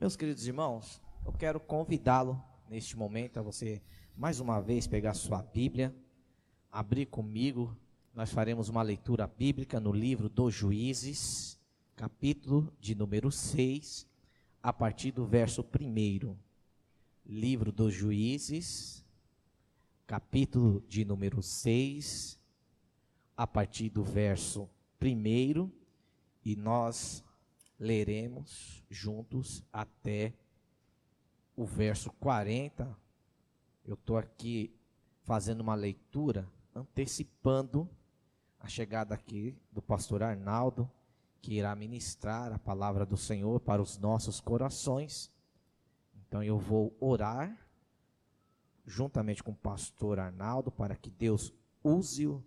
Meus queridos irmãos, eu quero convidá-lo neste momento a você mais uma vez pegar sua Bíblia, abrir comigo. Nós faremos uma leitura bíblica no livro dos Juízes, capítulo de número 6, a partir do verso 1. Livro dos Juízes, capítulo de número 6, a partir do verso 1, e nós leremos juntos até o verso 40. Eu estou aqui fazendo uma leitura, antecipando a chegada aqui do pastor Arnaldo, que irá ministrar a palavra do Senhor para os nossos corações. Então eu vou orar juntamente com o pastor Arnaldo para que Deus use-o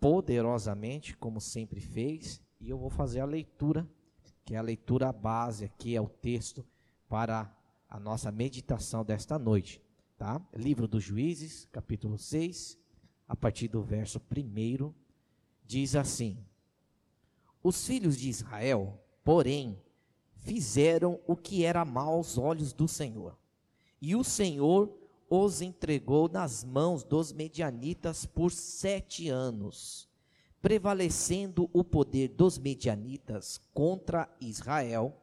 poderosamente, como sempre fez, e eu vou fazer a leitura que é a leitura base aqui, é o texto para a nossa meditação desta noite, tá? Livro dos Juízes, capítulo 6, a partir do verso 1, diz assim: Os filhos de Israel, porém, fizeram o que era mal aos olhos do Senhor, e o Senhor os entregou nas mãos dos medianitas por sete anos prevalecendo o poder dos medianitas contra Israel,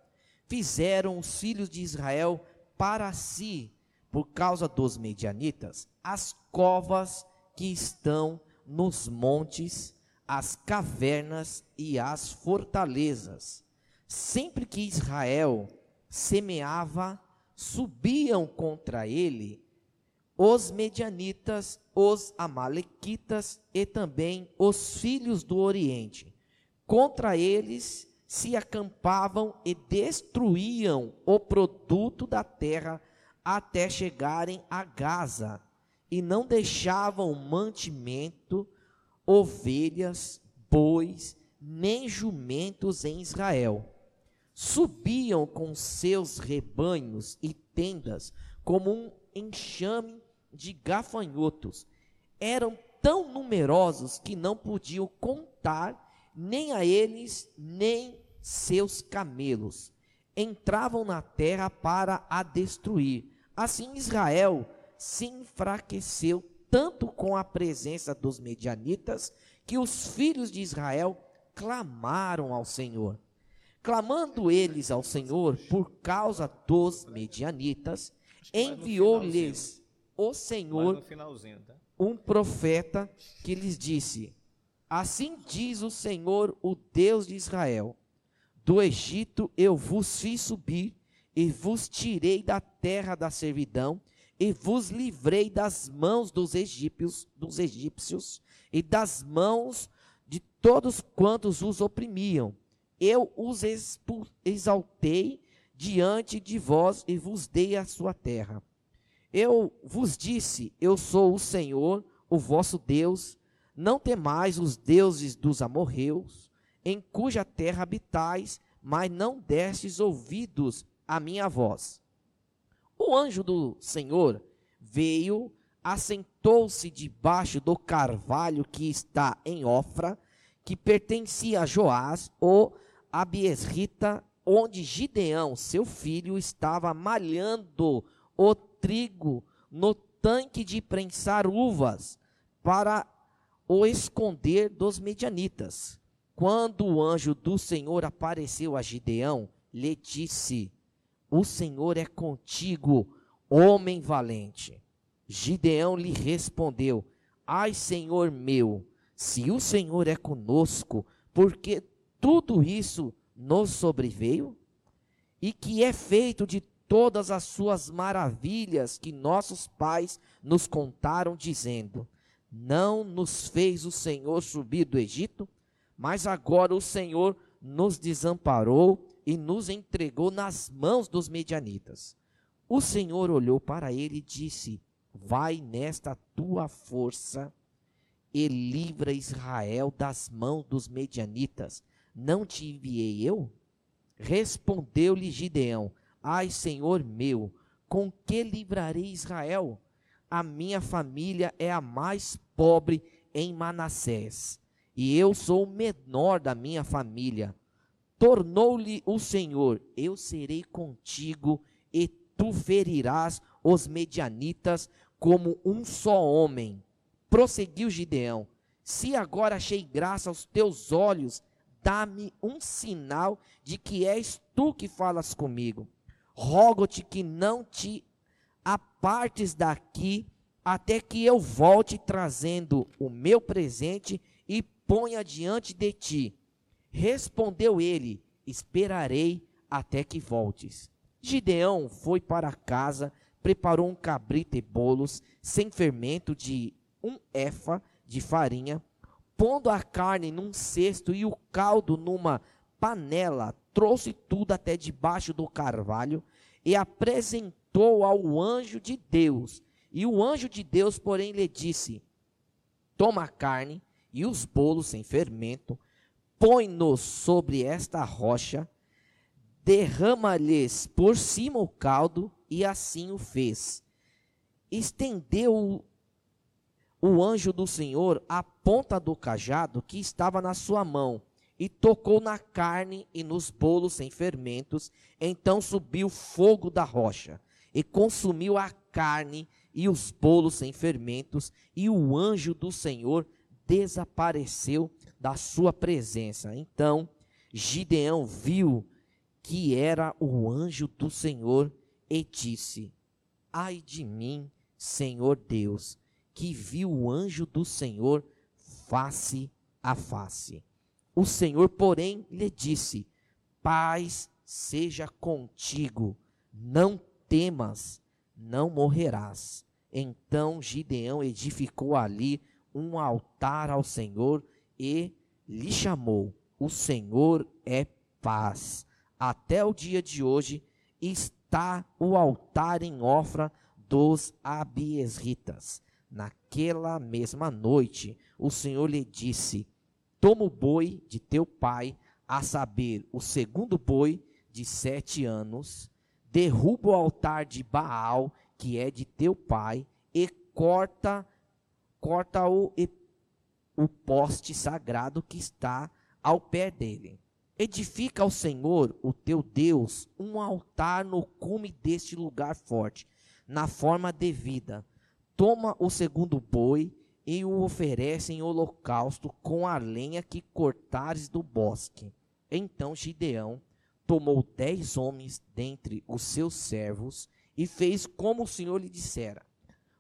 fizeram os filhos de Israel para si, por causa dos medianitas, as covas que estão nos montes, as cavernas e as fortalezas. Sempre que Israel semeava, subiam contra ele os medianitas, os amalequitas e também os filhos do Oriente. Contra eles se acampavam e destruíam o produto da terra até chegarem a Gaza, e não deixavam mantimento, ovelhas, bois, nem jumentos em Israel. Subiam com seus rebanhos e tendas como um enxame de gafanhotos. Eram tão numerosos que não podiam contar nem a eles, nem seus camelos. Entravam na terra para a destruir. Assim Israel se enfraqueceu tanto com a presença dos medianitas que os filhos de Israel clamaram ao Senhor. Clamando eles ao Senhor por causa dos medianitas, enviou-lhes o Senhor tá? um profeta que lhes disse: Assim diz o Senhor, o Deus de Israel: Do Egito eu vos fiz subir e vos tirei da terra da servidão e vos livrei das mãos dos egípcios, dos egípcios e das mãos de todos quantos os oprimiam. Eu os exaltei diante de vós e vos dei a sua terra. Eu vos disse: Eu sou o Senhor, o vosso Deus. Não temais os deuses dos amorreus, em cuja terra habitais, mas não destes ouvidos à minha voz. O anjo do Senhor veio, assentou-se debaixo do carvalho que está em Ofra, que pertencia a Joás, o Abiesrita, onde Gideão, seu filho, estava malhando o trigo no tanque de prensar uvas para o esconder dos medianitas. Quando o anjo do Senhor apareceu a Gideão, lhe disse: O Senhor é contigo, homem valente. Gideão lhe respondeu: Ai, Senhor meu, se o Senhor é conosco, porque tudo isso nos sobreveio? E que é feito de todas as suas maravilhas que nossos pais nos contaram, dizendo: Não nos fez o Senhor subir do Egito, mas agora o Senhor nos desamparou e nos entregou nas mãos dos medianitas. O Senhor olhou para ele e disse: Vai nesta tua força e livra Israel das mãos dos medianitas. Não te enviei eu? Respondeu-lhe Gideão: Ai, Senhor meu, com que livrarei Israel? A minha família é a mais pobre em Manassés, e eu sou o menor da minha família. Tornou-lhe o Senhor: Eu serei contigo, e tu ferirás os medianitas como um só homem. Prosseguiu Gideão: Se agora achei graça aos teus olhos, dá-me um sinal de que és tu que falas comigo. Rogo-te que não te apartes daqui até que eu volte trazendo o meu presente e ponha diante de ti. Respondeu ele: Esperarei até que voltes. Gideão foi para casa, preparou um cabrito e bolos sem fermento de um efa de farinha, pondo a carne num cesto e o caldo numa panela, trouxe tudo até debaixo do carvalho e apresentou ao anjo de Deus. E o anjo de Deus, porém, lhe disse: Toma a carne e os bolos sem fermento, põe-nos sobre esta rocha, derrama-lhes por cima o caldo, e assim o fez. Estendeu o anjo do Senhor a ponta do cajado que estava na sua mão, e tocou na carne e nos bolos sem fermentos. Então subiu fogo da rocha, e consumiu a carne e os bolos sem fermentos, e o anjo do Senhor desapareceu da sua presença. Então Gideão viu que era o anjo do Senhor e disse: Ai de mim, Senhor Deus, que vi o anjo do Senhor face a face. O Senhor, porém, lhe disse: Paz seja contigo, não temas, não morrerás. Então Gideão edificou ali um altar ao Senhor e lhe chamou: O Senhor é paz. Até o dia de hoje está o altar em Ofra dos Abiesritas. Naquela mesma noite, o Senhor lhe disse: Toma o boi de teu pai, a saber, o segundo boi de sete anos, derruba o altar de Baal, que é de teu pai, e corta corta o, o poste sagrado que está ao pé dele. Edifica ao Senhor, o teu Deus, um altar no cume deste lugar forte, na forma devida. Toma o segundo boi e o oferece em holocausto com a lenha que cortares do bosque. Então Gideão tomou dez homens dentre os seus servos e fez como o Senhor lhe dissera.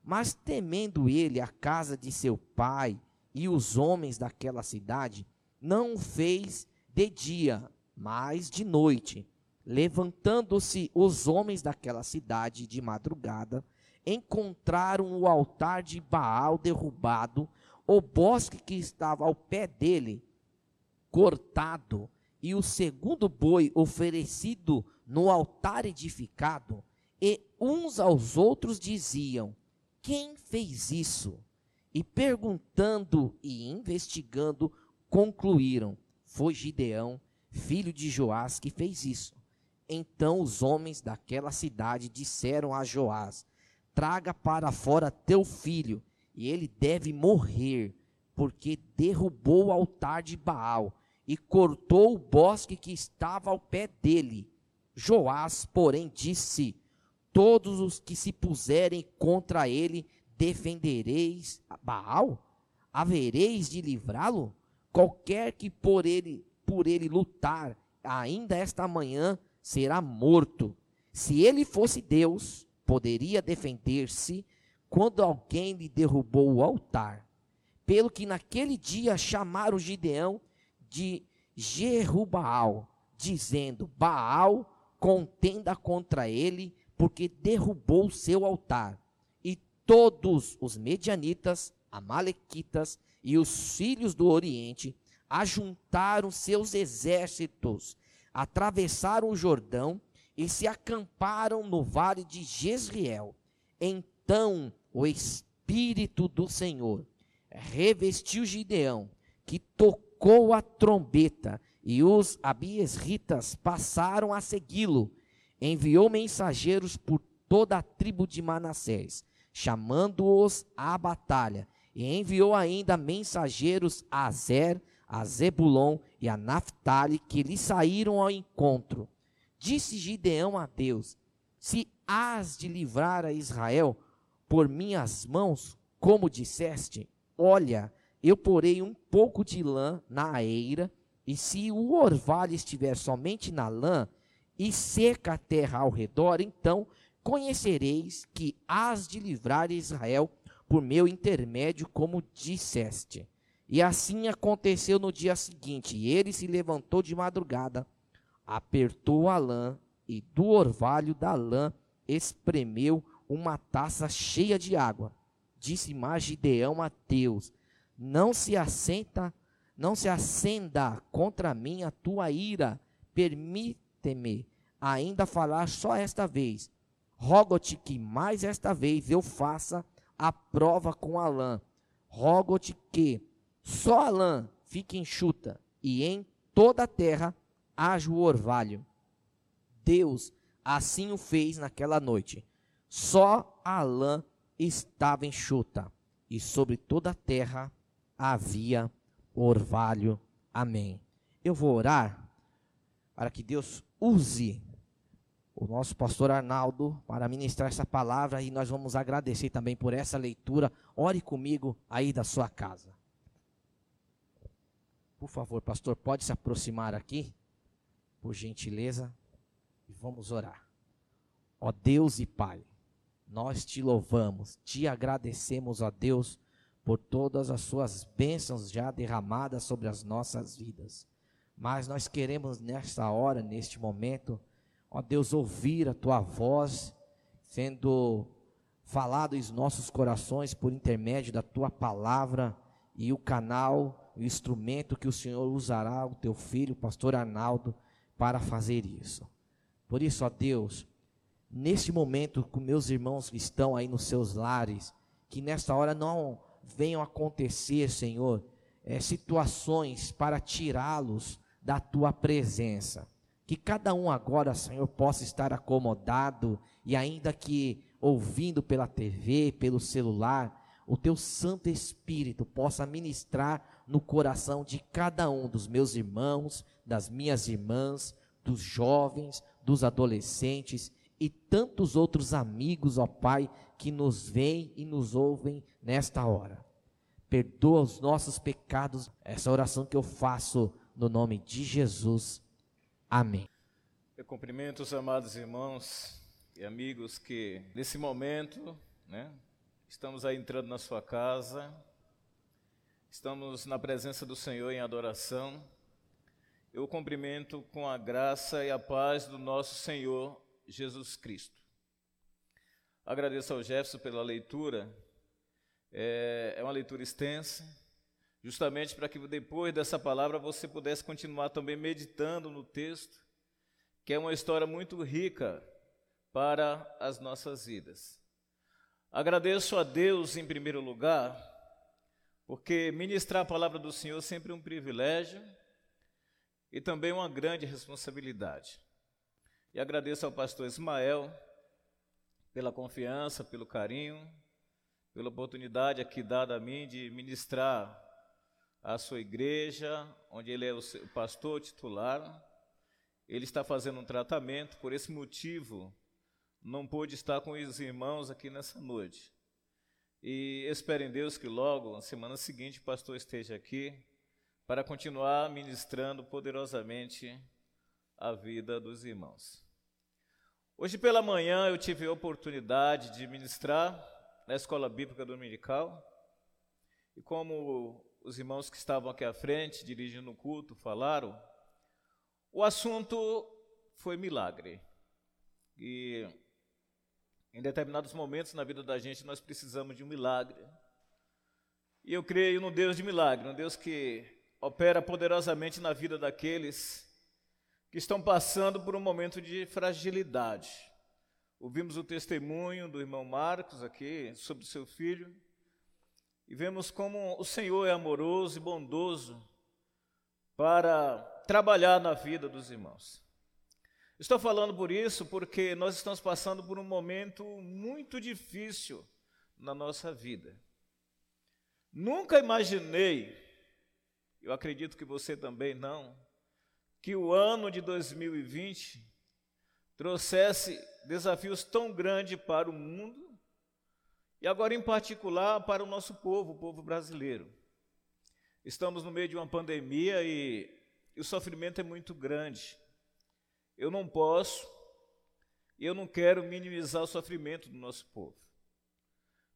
Mas temendo ele a casa de seu pai e os homens daquela cidade, não o fez de dia, mas de noite. Levantando-se os homens daquela cidade de madrugada, encontraram o altar de Baal derrubado, o bosque que estava ao pé dele cortado, e o segundo boi oferecido no altar edificado, e uns aos outros diziam: quem fez isso? E perguntando e investigando, concluíram: foi Gideão, filho de Joás, que fez isso. Então os homens daquela cidade disseram a Joás: Traga para fora teu filho, e ele deve morrer, porque derrubou o altar de Baal e cortou o bosque que estava ao pé dele. Joás, porém, disse: todos os que se puserem contra ele defendereis Baal? Havereis de livrá-lo? Qualquer que por ele, por ele lutar, ainda esta manhã será morto. Se ele fosse Deus, poderia defender-se quando alguém lhe derrubou o altar. Pelo que naquele dia chamaram Gideão de Jerubaal, dizendo: Baal contenda contra ele porque derrubou seu altar. E todos os medianitas, amalequitas e os filhos do Oriente ajuntaram seus exércitos, atravessaram o Jordão e se acamparam no vale de Jezreel. Então o Espírito do Senhor revestiu Gideão, que tocou a trombeta, e os abiesritas passaram a segui-lo enviou mensageiros por toda a tribo de Manassés, chamando-os à batalha, e enviou ainda mensageiros a Zer, a Zebulon e a Naphtali, que lhe saíram ao encontro. Disse Gideão a Deus: Se hás de livrar a Israel por minhas mãos, como disseste, olha, eu porei um pouco de lã na eira, e se o orvalho estiver somente na lã, e seca a terra ao redor, então conhecereis que hás de livrar Israel por meu intermédio, como disseste. E assim aconteceu no dia seguinte. E ele se levantou de madrugada, apertou a lã, e do orvalho da lã espremeu uma taça cheia de água. Disse mais Gideão a Deus: Não se assenta, não se acenda contra mim a tua ira. Permite-me ainda falar só esta vez. Rogo-te que mais esta vez eu faça a prova com a lã. Rogo-te que só a lã fique enxuta e em toda a terra haja o orvalho. Deus assim o fez naquela noite. Só a lã estava enxuta, e sobre toda a terra havia orvalho. Amém. Eu vou orar para que Deus use o nosso pastor Arnaldo para ministrar essa palavra e nós vamos agradecer também por essa leitura. Ore comigo aí da sua casa. Por favor, pastor, pode se aproximar aqui, por gentileza, e vamos orar. Ó Deus e Pai, nós te louvamos, te agradecemos, ó Deus, por todas as suas bênçãos já derramadas sobre as nossas vidas. Mas nós queremos nesta hora, neste momento, ó Deus, ouvir a tua voz sendo falado em nossos corações por intermédio da tua palavra e o canal, o instrumento que o Senhor usará, o teu filho, o pastor Arnaldo, para fazer isso. Por isso, ó Deus, neste momento, com meus irmãos que estão aí nos seus lares, que nesta hora não venham acontecer, Senhor, é, situações para tirá-los da tua presença. Que cada um agora, Senhor, possa estar acomodado e ainda que ouvindo pela TV, pelo celular, o teu Santo Espírito possa ministrar no coração de cada um dos meus irmãos, das minhas irmãs, dos jovens, dos adolescentes e tantos outros amigos, ó Pai, que nos veem e nos ouvem nesta hora. Perdoa os nossos pecados, essa oração que eu faço no nome de Jesus. Amém. Eu cumprimento os amados irmãos e amigos que nesse momento, né, estamos aí entrando na sua casa, estamos na presença do Senhor em adoração. Eu cumprimento com a graça e a paz do nosso Senhor Jesus Cristo. Agradeço ao Jefferson pela leitura. É, é uma leitura extensa, justamente para que depois dessa palavra você pudesse continuar também meditando no texto, que é uma história muito rica para as nossas vidas. Agradeço a Deus em primeiro lugar, porque ministrar a palavra do Senhor é sempre um privilégio e também uma grande responsabilidade. E agradeço ao pastor Ismael pela confiança, pelo carinho, pela oportunidade aqui dada a mim de ministrar a sua igreja, onde ele é o pastor titular. Ele está fazendo um tratamento, por esse motivo não pôde estar com os irmãos aqui nessa noite. E espero em Deus que logo, na semana seguinte, o pastor esteja aqui para continuar ministrando poderosamente a vida dos irmãos. Hoje pela manhã eu tive a oportunidade de ministrar na escola bíblica dominical. E como os irmãos que estavam aqui à frente, dirigindo o culto, falaram, o assunto foi milagre. E em determinados momentos na vida da gente nós precisamos de um milagre. E eu creio no Deus de milagre, um Deus que opera poderosamente na vida daqueles que estão passando por um momento de fragilidade. Ouvimos o testemunho do irmão Marcos aqui sobre seu filho e vemos como o Senhor é amoroso e bondoso para trabalhar na vida dos irmãos. Estou falando por isso porque nós estamos passando por um momento muito difícil na nossa vida. Nunca imaginei eu acredito que você também não, que o ano de 2020 trouxesse desafios tão grandes para o mundo e agora, em particular, para o nosso povo, o povo brasileiro. Estamos no meio de uma pandemia e, e o sofrimento é muito grande. Eu não posso eu não quero minimizar o sofrimento do nosso povo.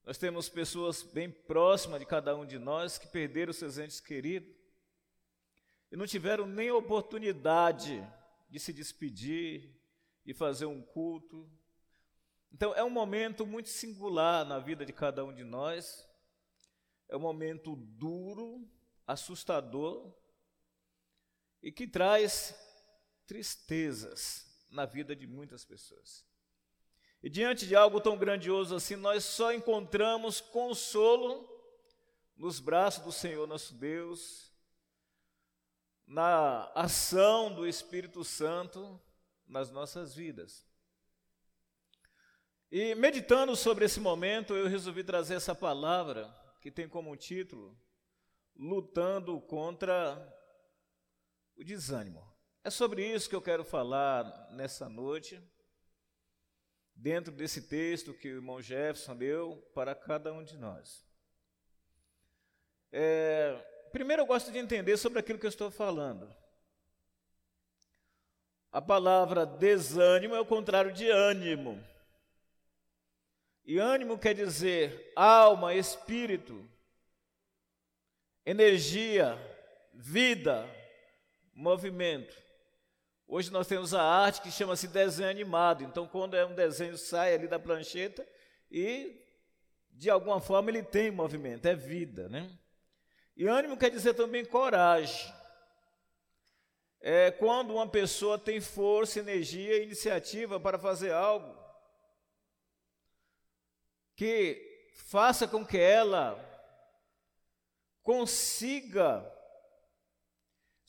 Nós temos pessoas bem próximas de cada um de nós que perderam seus entes queridos e não tiveram nem oportunidade de se despedir, de fazer um culto, então, é um momento muito singular na vida de cada um de nós. É um momento duro, assustador e que traz tristezas na vida de muitas pessoas. E diante de algo tão grandioso assim, nós só encontramos consolo nos braços do Senhor nosso Deus, na ação do Espírito Santo nas nossas vidas. E meditando sobre esse momento, eu resolvi trazer essa palavra que tem como título Lutando contra o desânimo. É sobre isso que eu quero falar nessa noite, dentro desse texto que o irmão Jefferson deu para cada um de nós. É, primeiro, eu gosto de entender sobre aquilo que eu estou falando. A palavra desânimo é o contrário de ânimo. E ânimo quer dizer alma, espírito, energia, vida, movimento. Hoje nós temos a arte que chama-se desenho animado. Então, quando é um desenho, sai ali da prancheta e, de alguma forma, ele tem movimento, é vida, né? E ânimo quer dizer também coragem. É quando uma pessoa tem força, energia e iniciativa para fazer algo que faça com que ela consiga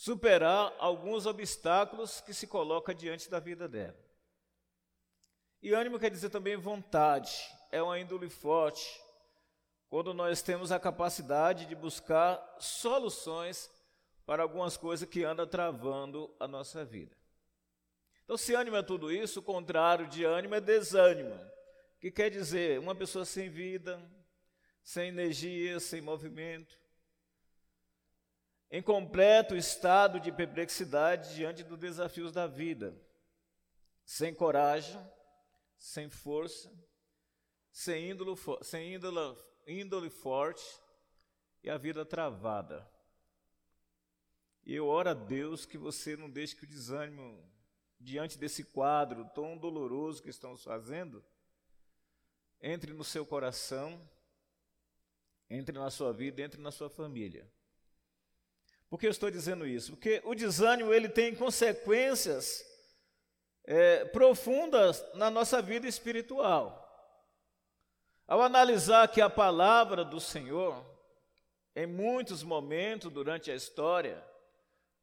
superar alguns obstáculos que se coloca diante da vida dela. E ânimo quer dizer também vontade, é uma índole forte, quando nós temos a capacidade de buscar soluções para algumas coisas que andam travando a nossa vida. Então, se ânimo é tudo isso, o contrário de ânimo é desânimo que quer dizer uma pessoa sem vida, sem energia, sem movimento, em completo estado de perplexidade diante dos desafios da vida, sem coragem, sem força, sem índole, sem índole, índole forte e a vida travada. E eu oro a Deus que você não deixe que o desânimo, diante desse quadro tão doloroso que estamos fazendo, entre no seu coração, entre na sua vida, entre na sua família. Por que eu estou dizendo isso? Porque o desânimo ele tem consequências é, profundas na nossa vida espiritual. Ao analisar que a palavra do Senhor, em muitos momentos durante a história,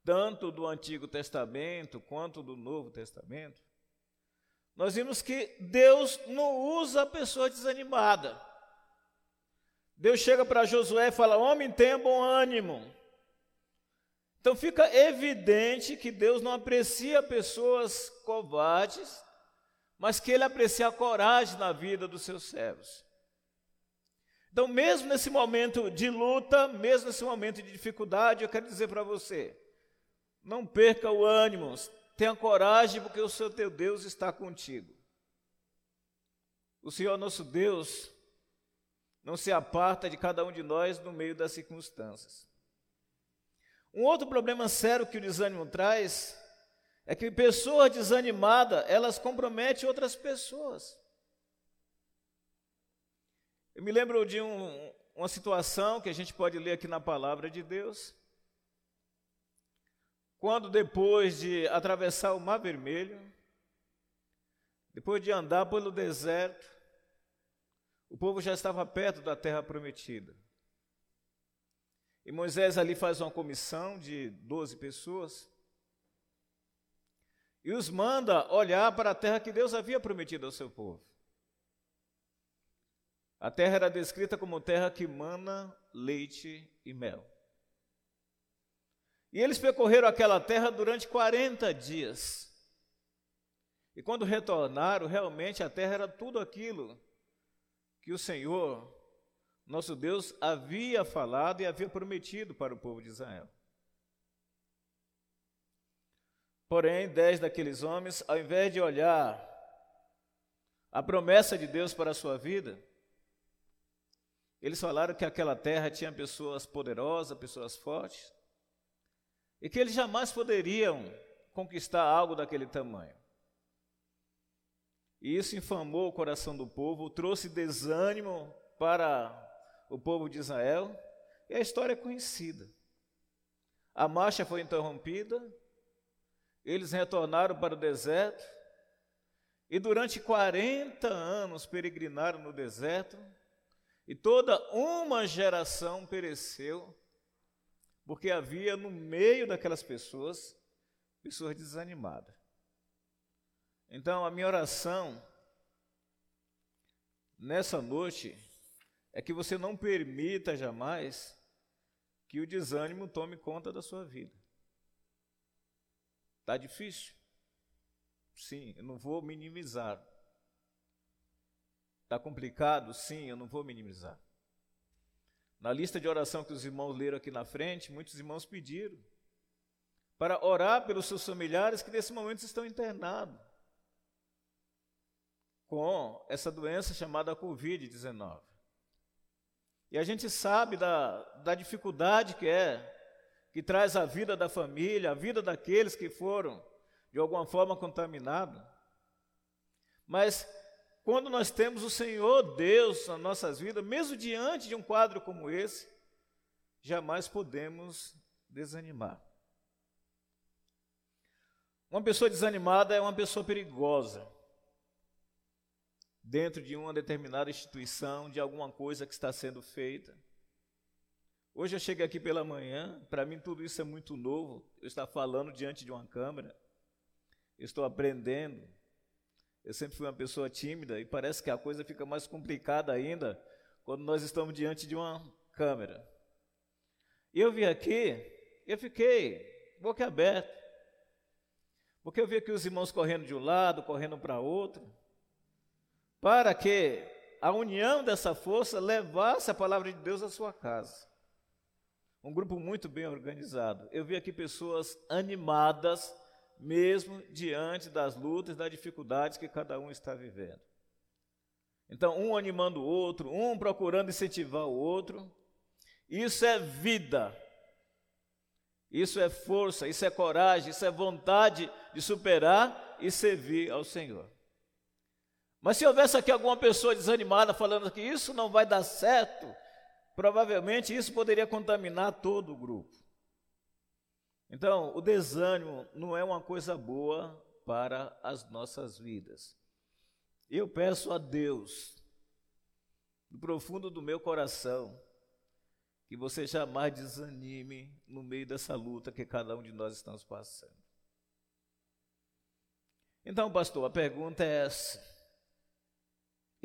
tanto do Antigo Testamento quanto do Novo Testamento, nós vimos que Deus não usa a pessoa desanimada. Deus chega para Josué e fala: Homem, tenha bom ânimo. Então fica evidente que Deus não aprecia pessoas covardes, mas que Ele aprecia a coragem na vida dos seus servos. Então, mesmo nesse momento de luta, mesmo nesse momento de dificuldade, eu quero dizer para você: não perca o ânimo, Tenha coragem, porque o seu teu Deus está contigo. O Senhor nosso Deus não se aparta de cada um de nós no meio das circunstâncias. Um outro problema sério que o desânimo traz é que pessoas desanimadas, elas comprometem outras pessoas. Eu me lembro de um, uma situação que a gente pode ler aqui na palavra de Deus, quando depois de atravessar o Mar Vermelho, depois de andar pelo deserto, o povo já estava perto da terra prometida. E Moisés ali faz uma comissão de 12 pessoas e os manda olhar para a terra que Deus havia prometido ao seu povo. A terra era descrita como terra que mana leite e mel. E eles percorreram aquela terra durante 40 dias. E quando retornaram, realmente a terra era tudo aquilo que o Senhor, nosso Deus, havia falado e havia prometido para o povo de Israel. Porém, dez daqueles homens, ao invés de olhar a promessa de Deus para a sua vida, eles falaram que aquela terra tinha pessoas poderosas, pessoas fortes, e que eles jamais poderiam conquistar algo daquele tamanho. E isso infamou o coração do povo, trouxe desânimo para o povo de Israel, e a história é conhecida. A marcha foi interrompida, eles retornaram para o deserto, e durante 40 anos peregrinaram no deserto, e toda uma geração pereceu porque havia no meio daquelas pessoas pessoas desanimadas. Então, a minha oração nessa noite é que você não permita jamais que o desânimo tome conta da sua vida. Tá difícil? Sim, eu não vou minimizar. Tá complicado? Sim, eu não vou minimizar. Na lista de oração que os irmãos leram aqui na frente, muitos irmãos pediram para orar pelos seus familiares que nesse momento estão internados com essa doença chamada Covid-19. E a gente sabe da, da dificuldade que é, que traz a vida da família, a vida daqueles que foram de alguma forma contaminados. Mas quando nós temos o Senhor Deus nas nossas vidas, mesmo diante de um quadro como esse, jamais podemos desanimar. Uma pessoa desanimada é uma pessoa perigosa dentro de uma determinada instituição, de alguma coisa que está sendo feita. Hoje eu cheguei aqui pela manhã, para mim tudo isso é muito novo, eu estou falando diante de uma câmera, eu estou aprendendo, eu sempre fui uma pessoa tímida e parece que a coisa fica mais complicada ainda quando nós estamos diante de uma câmera. E eu vi aqui, eu fiquei boca aberta. Porque eu vi aqui os irmãos correndo de um lado, correndo para outro, para que a união dessa força levasse a palavra de Deus à sua casa. Um grupo muito bem organizado. Eu vi aqui pessoas animadas, mesmo diante das lutas, das dificuldades que cada um está vivendo. Então, um animando o outro, um procurando incentivar o outro. Isso é vida. Isso é força, isso é coragem, isso é vontade de superar e servir ao Senhor. Mas se houvesse aqui alguma pessoa desanimada falando que isso não vai dar certo, provavelmente isso poderia contaminar todo o grupo. Então, o desânimo não é uma coisa boa para as nossas vidas. Eu peço a Deus, do profundo do meu coração, que você jamais desanime no meio dessa luta que cada um de nós estamos passando. Então, pastor, a pergunta é essa.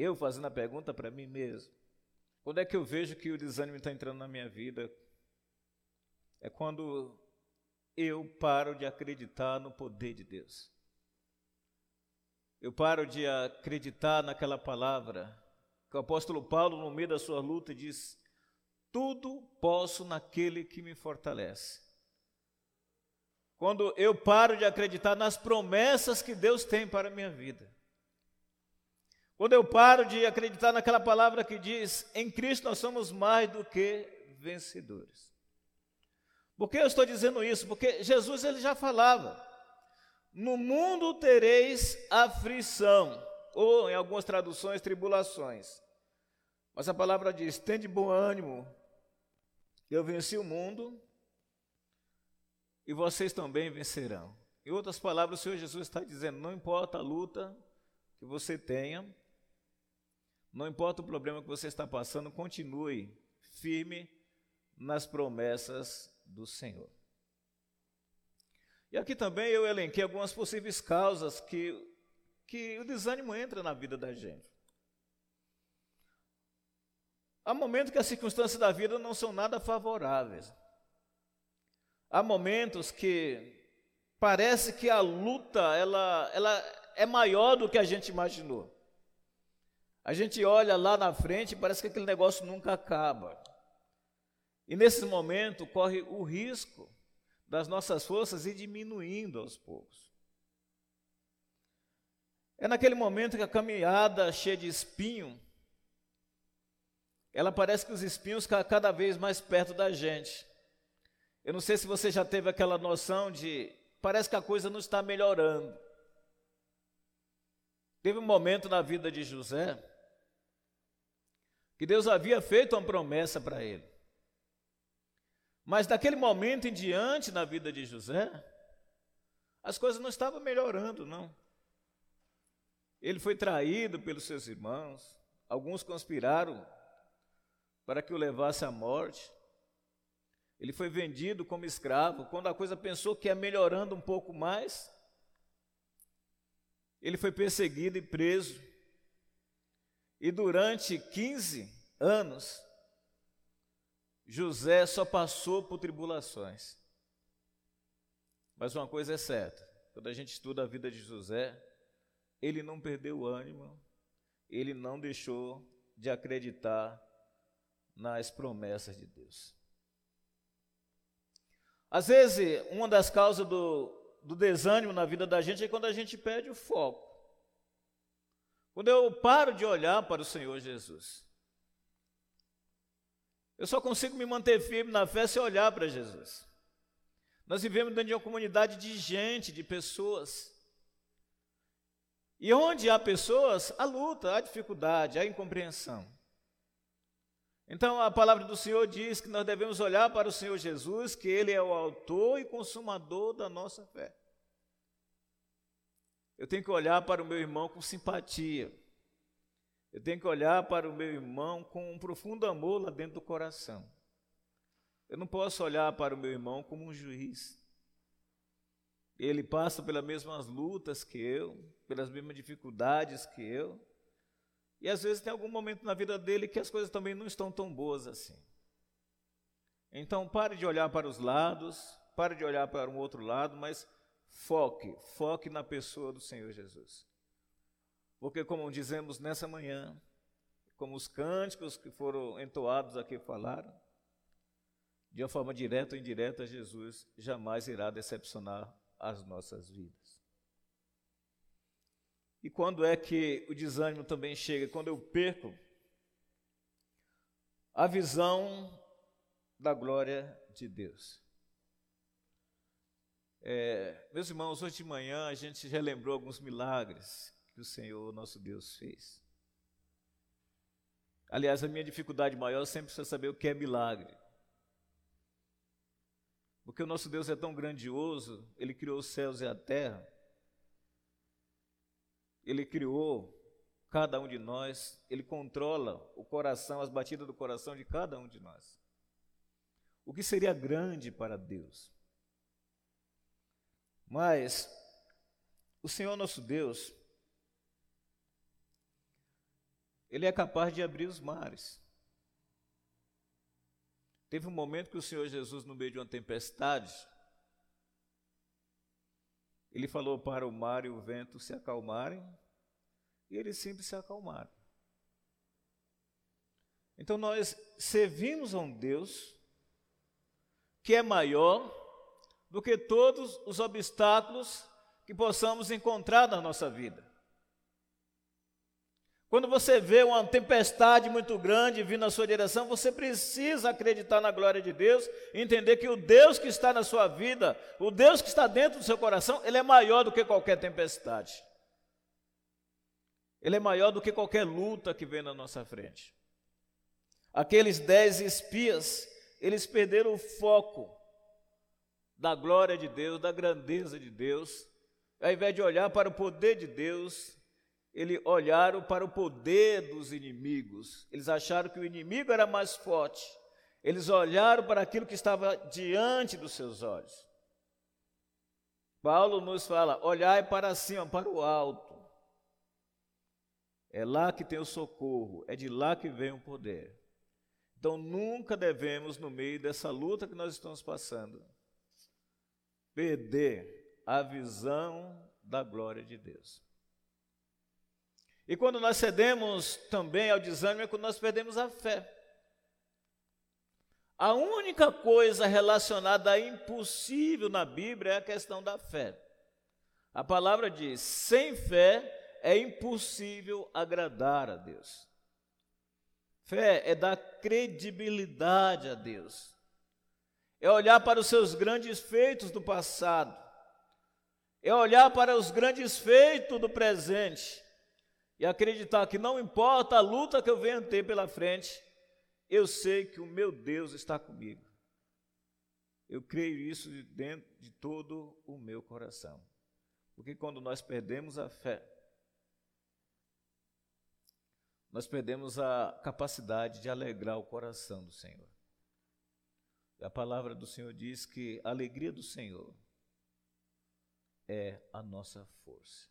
Eu fazendo a pergunta para mim mesmo. Quando é que eu vejo que o desânimo está entrando na minha vida? É quando eu paro de acreditar no poder de Deus. Eu paro de acreditar naquela palavra que o apóstolo Paulo, no meio da sua luta, diz: Tudo posso naquele que me fortalece. Quando eu paro de acreditar nas promessas que Deus tem para a minha vida. Quando eu paro de acreditar naquela palavra que diz: Em Cristo nós somos mais do que vencedores. Por que eu estou dizendo isso? Porque Jesus ele já falava: No mundo tereis aflição, ou em algumas traduções, tribulações. Mas a palavra diz: Tende bom ânimo, eu venci o mundo e vocês também vencerão. Em outras palavras, o Senhor Jesus está dizendo: Não importa a luta que você tenha, não importa o problema que você está passando, continue firme nas promessas do Senhor. E aqui também eu elenquei algumas possíveis causas que, que o desânimo entra na vida da gente. Há momentos que as circunstâncias da vida não são nada favoráveis. há momentos que parece que a luta ela, ela é maior do que a gente imaginou. A gente olha lá na frente e parece que aquele negócio nunca acaba. E nesse momento corre o risco das nossas forças ir diminuindo aos poucos. É naquele momento que a caminhada cheia de espinho, ela parece que os espinhos ficam cada vez mais perto da gente. Eu não sei se você já teve aquela noção de parece que a coisa não está melhorando. Teve um momento na vida de José que Deus havia feito uma promessa para ele. Mas daquele momento em diante na vida de José, as coisas não estavam melhorando, não. Ele foi traído pelos seus irmãos, alguns conspiraram para que o levasse à morte. Ele foi vendido como escravo. Quando a coisa pensou que ia melhorando um pouco mais, ele foi perseguido e preso. E durante 15 anos, José só passou por tribulações. Mas uma coisa é certa: quando a gente estuda a vida de José, ele não perdeu o ânimo, ele não deixou de acreditar nas promessas de Deus. Às vezes, uma das causas do, do desânimo na vida da gente é quando a gente perde o foco. Quando eu paro de olhar para o Senhor Jesus. Eu só consigo me manter firme na fé se olhar para Jesus. Nós vivemos dentro de uma comunidade de gente, de pessoas. E onde há pessoas, há luta, há dificuldade, há incompreensão. Então a palavra do Senhor diz que nós devemos olhar para o Senhor Jesus, que Ele é o autor e consumador da nossa fé. Eu tenho que olhar para o meu irmão com simpatia. Eu tenho que olhar para o meu irmão com um profundo amor lá dentro do coração. Eu não posso olhar para o meu irmão como um juiz. Ele passa pelas mesmas lutas que eu, pelas mesmas dificuldades que eu. E às vezes tem algum momento na vida dele que as coisas também não estão tão boas assim. Então pare de olhar para os lados, pare de olhar para um outro lado, mas foque, foque na pessoa do Senhor Jesus. Porque, como dizemos nessa manhã, como os cânticos que foram entoados aqui falaram, de uma forma direta ou indireta, Jesus jamais irá decepcionar as nossas vidas. E quando é que o desânimo também chega? Quando eu perco a visão da glória de Deus. É, meus irmãos, hoje de manhã a gente relembrou alguns milagres que o Senhor nosso Deus fez. Aliás, a minha dificuldade maior sempre é saber o que é milagre. Porque o nosso Deus é tão grandioso, ele criou os céus e a terra. Ele criou cada um de nós, ele controla o coração, as batidas do coração de cada um de nós. O que seria grande para Deus? Mas o Senhor nosso Deus, Ele é capaz de abrir os mares. Teve um momento que o Senhor Jesus, no meio de uma tempestade, ele falou para o mar e o vento se acalmarem, e eles sempre se acalmaram. Então nós servimos a um Deus que é maior do que todos os obstáculos que possamos encontrar na nossa vida. Quando você vê uma tempestade muito grande vindo na sua direção, você precisa acreditar na glória de Deus, entender que o Deus que está na sua vida, o Deus que está dentro do seu coração, ele é maior do que qualquer tempestade. Ele é maior do que qualquer luta que vem na nossa frente. Aqueles dez espias, eles perderam o foco da glória de Deus, da grandeza de Deus, ao invés de olhar para o poder de Deus, eles olharam para o poder dos inimigos. Eles acharam que o inimigo era mais forte. Eles olharam para aquilo que estava diante dos seus olhos. Paulo nos fala: olhai para cima, para o alto. É lá que tem o socorro, é de lá que vem o poder. Então nunca devemos, no meio dessa luta que nós estamos passando, perder a visão da glória de Deus. E quando nós cedemos também ao desânimo é quando nós perdemos a fé. A única coisa relacionada a impossível na Bíblia é a questão da fé. A palavra diz: sem fé é impossível agradar a Deus. Fé é dar credibilidade a Deus, é olhar para os seus grandes feitos do passado, é olhar para os grandes feitos do presente e acreditar que não importa a luta que eu venha ter pela frente, eu sei que o meu Deus está comigo. Eu creio isso de dentro de todo o meu coração. Porque quando nós perdemos a fé, nós perdemos a capacidade de alegrar o coração do Senhor. A palavra do Senhor diz que a alegria do Senhor é a nossa força.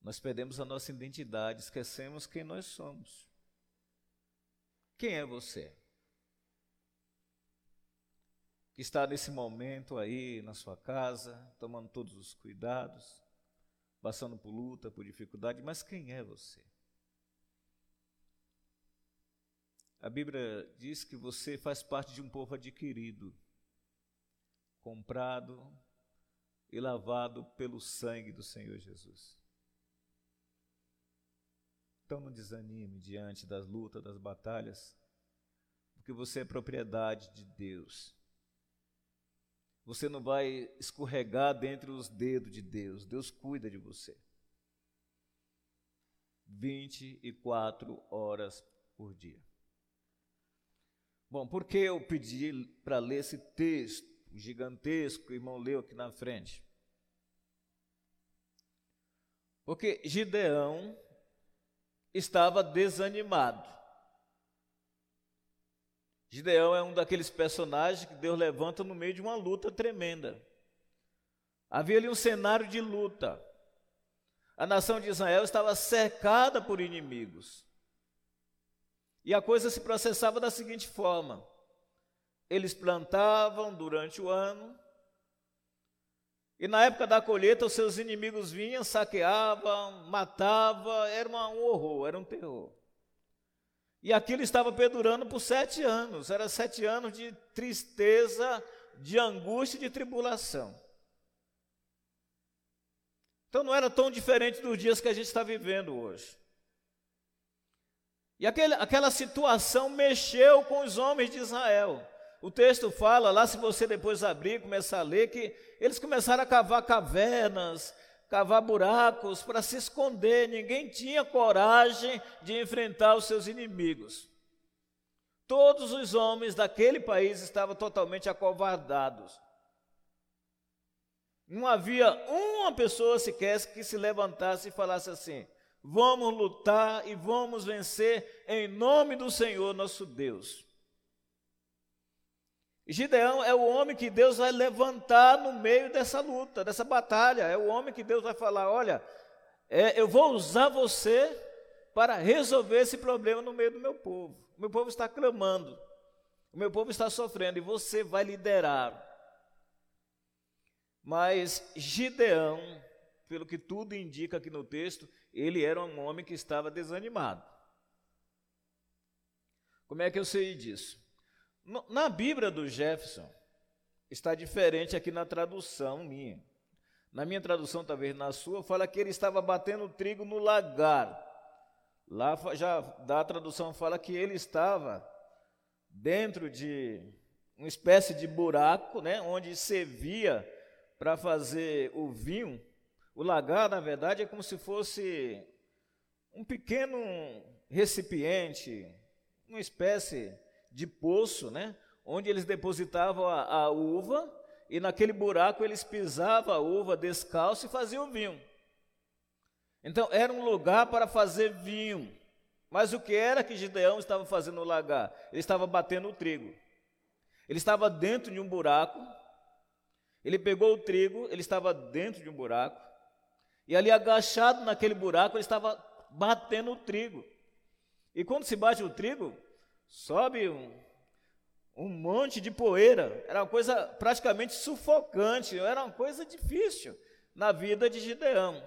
Nós perdemos a nossa identidade, esquecemos quem nós somos. Quem é você? Que está nesse momento aí na sua casa, tomando todos os cuidados, passando por luta, por dificuldade, mas quem é você? A Bíblia diz que você faz parte de um povo adquirido, comprado e lavado pelo sangue do Senhor Jesus. Então não desanime diante das lutas, das batalhas, porque você é propriedade de Deus. Você não vai escorregar dentre os dedos de Deus. Deus cuida de você. 24 horas por dia. Bom, por que eu pedi para ler esse texto gigantesco que o irmão leu aqui na frente? Porque Gideão estava desanimado. Gideão é um daqueles personagens que Deus levanta no meio de uma luta tremenda. Havia ali um cenário de luta. A nação de Israel estava cercada por inimigos. E a coisa se processava da seguinte forma: eles plantavam durante o ano, e na época da colheita, os seus inimigos vinham, saqueavam, matavam, era um horror, era um terror. E aquilo estava perdurando por sete anos, era sete anos de tristeza, de angústia e de tribulação. Então não era tão diferente dos dias que a gente está vivendo hoje. E aquele, aquela situação mexeu com os homens de Israel. O texto fala lá, se você depois abrir e começar a ler, que eles começaram a cavar cavernas, cavar buracos para se esconder. Ninguém tinha coragem de enfrentar os seus inimigos. Todos os homens daquele país estavam totalmente acovardados. Não havia uma pessoa sequer que se levantasse e falasse assim: vamos lutar e vamos vencer em nome do Senhor nosso Deus. Gideão é o homem que Deus vai levantar no meio dessa luta, dessa batalha. É o homem que Deus vai falar: olha, é, eu vou usar você para resolver esse problema no meio do meu povo. O meu povo está clamando, o meu povo está sofrendo e você vai liderar. Mas Gideão, pelo que tudo indica aqui no texto, ele era um homem que estava desanimado. Como é que eu sei disso? Na Bíblia do Jefferson, está diferente aqui na tradução minha. Na minha tradução, talvez na sua, fala que ele estava batendo trigo no lagar. Lá já da tradução fala que ele estava dentro de uma espécie de buraco, né, onde servia para fazer o vinho. O lagar, na verdade, é como se fosse um pequeno recipiente, uma espécie de poço, né? onde eles depositavam a, a uva e naquele buraco eles pisavam a uva descalço e faziam vinho. Então era um lugar para fazer vinho. Mas o que era que Gideão estava fazendo no lagar? Ele estava batendo o trigo. Ele estava dentro de um buraco. Ele pegou o trigo, ele estava dentro de um buraco. E ali agachado naquele buraco, ele estava batendo o trigo. E quando se bate o trigo, sobe um, um monte de poeira, era uma coisa praticamente sufocante, era uma coisa difícil na vida de Gideão.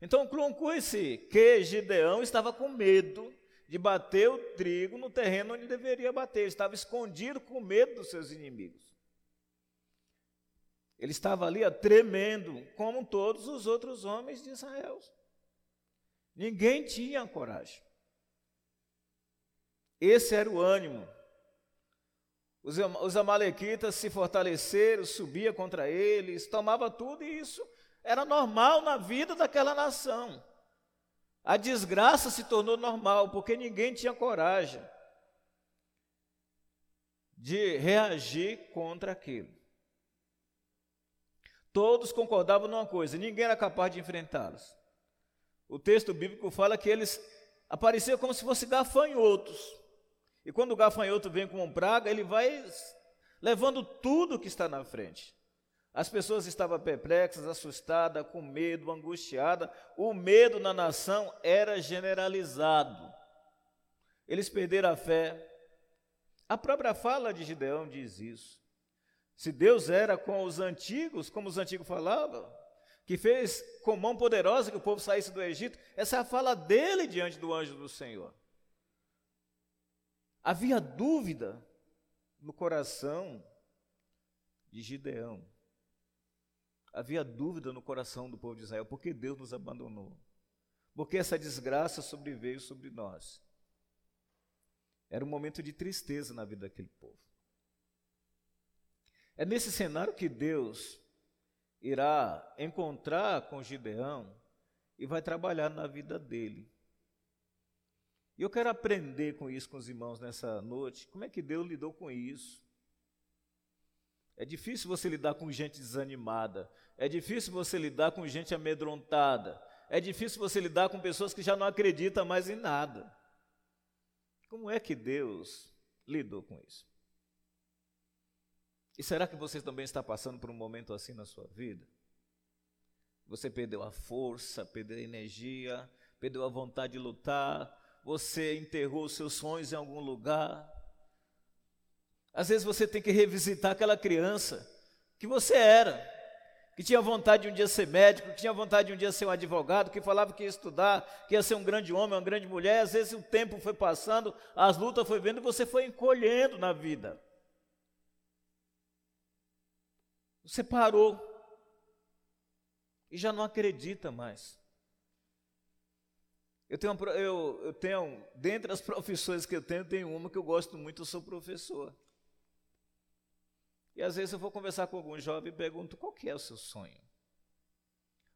Então conclui-se que Gideão estava com medo de bater o trigo no terreno onde deveria bater, ele estava escondido com medo dos seus inimigos. Ele estava ali ó, tremendo, como todos os outros homens de Israel. Ninguém tinha coragem. Esse era o ânimo. Os, os amalequitas se fortaleceram, subia contra eles, tomava tudo e isso era normal na vida daquela nação. A desgraça se tornou normal porque ninguém tinha coragem de reagir contra aquilo. Todos concordavam numa coisa: ninguém era capaz de enfrentá-los. O texto bíblico fala que eles apareciam como se fossem gafanhotos. E quando o gafanhoto vem com um praga, ele vai levando tudo que está na frente. As pessoas estavam perplexas, assustadas, com medo, angustiadas. O medo na nação era generalizado. Eles perderam a fé. A própria fala de Gideão diz isso. Se Deus era com os antigos, como os antigos falavam, que fez com mão poderosa que o povo saísse do Egito, essa é a fala dele diante do anjo do Senhor. Havia dúvida no coração de Gideão. Havia dúvida no coração do povo de Israel, por que Deus nos abandonou? Porque essa desgraça sobreveio sobre nós. Era um momento de tristeza na vida daquele povo. É nesse cenário que Deus irá encontrar com Gideão e vai trabalhar na vida dele. E eu quero aprender com isso com os irmãos nessa noite. Como é que Deus lidou com isso? É difícil você lidar com gente desanimada. É difícil você lidar com gente amedrontada. É difícil você lidar com pessoas que já não acreditam mais em nada. Como é que Deus lidou com isso? E será que você também está passando por um momento assim na sua vida? Você perdeu a força, perdeu a energia, perdeu a vontade de lutar, você enterrou seus sonhos em algum lugar. Às vezes você tem que revisitar aquela criança que você era, que tinha vontade de um dia ser médico, que tinha vontade de um dia ser um advogado, que falava que ia estudar, que ia ser um grande homem, uma grande mulher. Às vezes o tempo foi passando, as lutas foi vendo e você foi encolhendo na vida. Você parou e já não acredita mais. Eu tenho, eu, eu tenho, dentre as profissões que eu tenho, tem uma que eu gosto muito, eu sou professor. E às vezes eu vou conversar com algum jovem e pergunto, qual que é o seu sonho?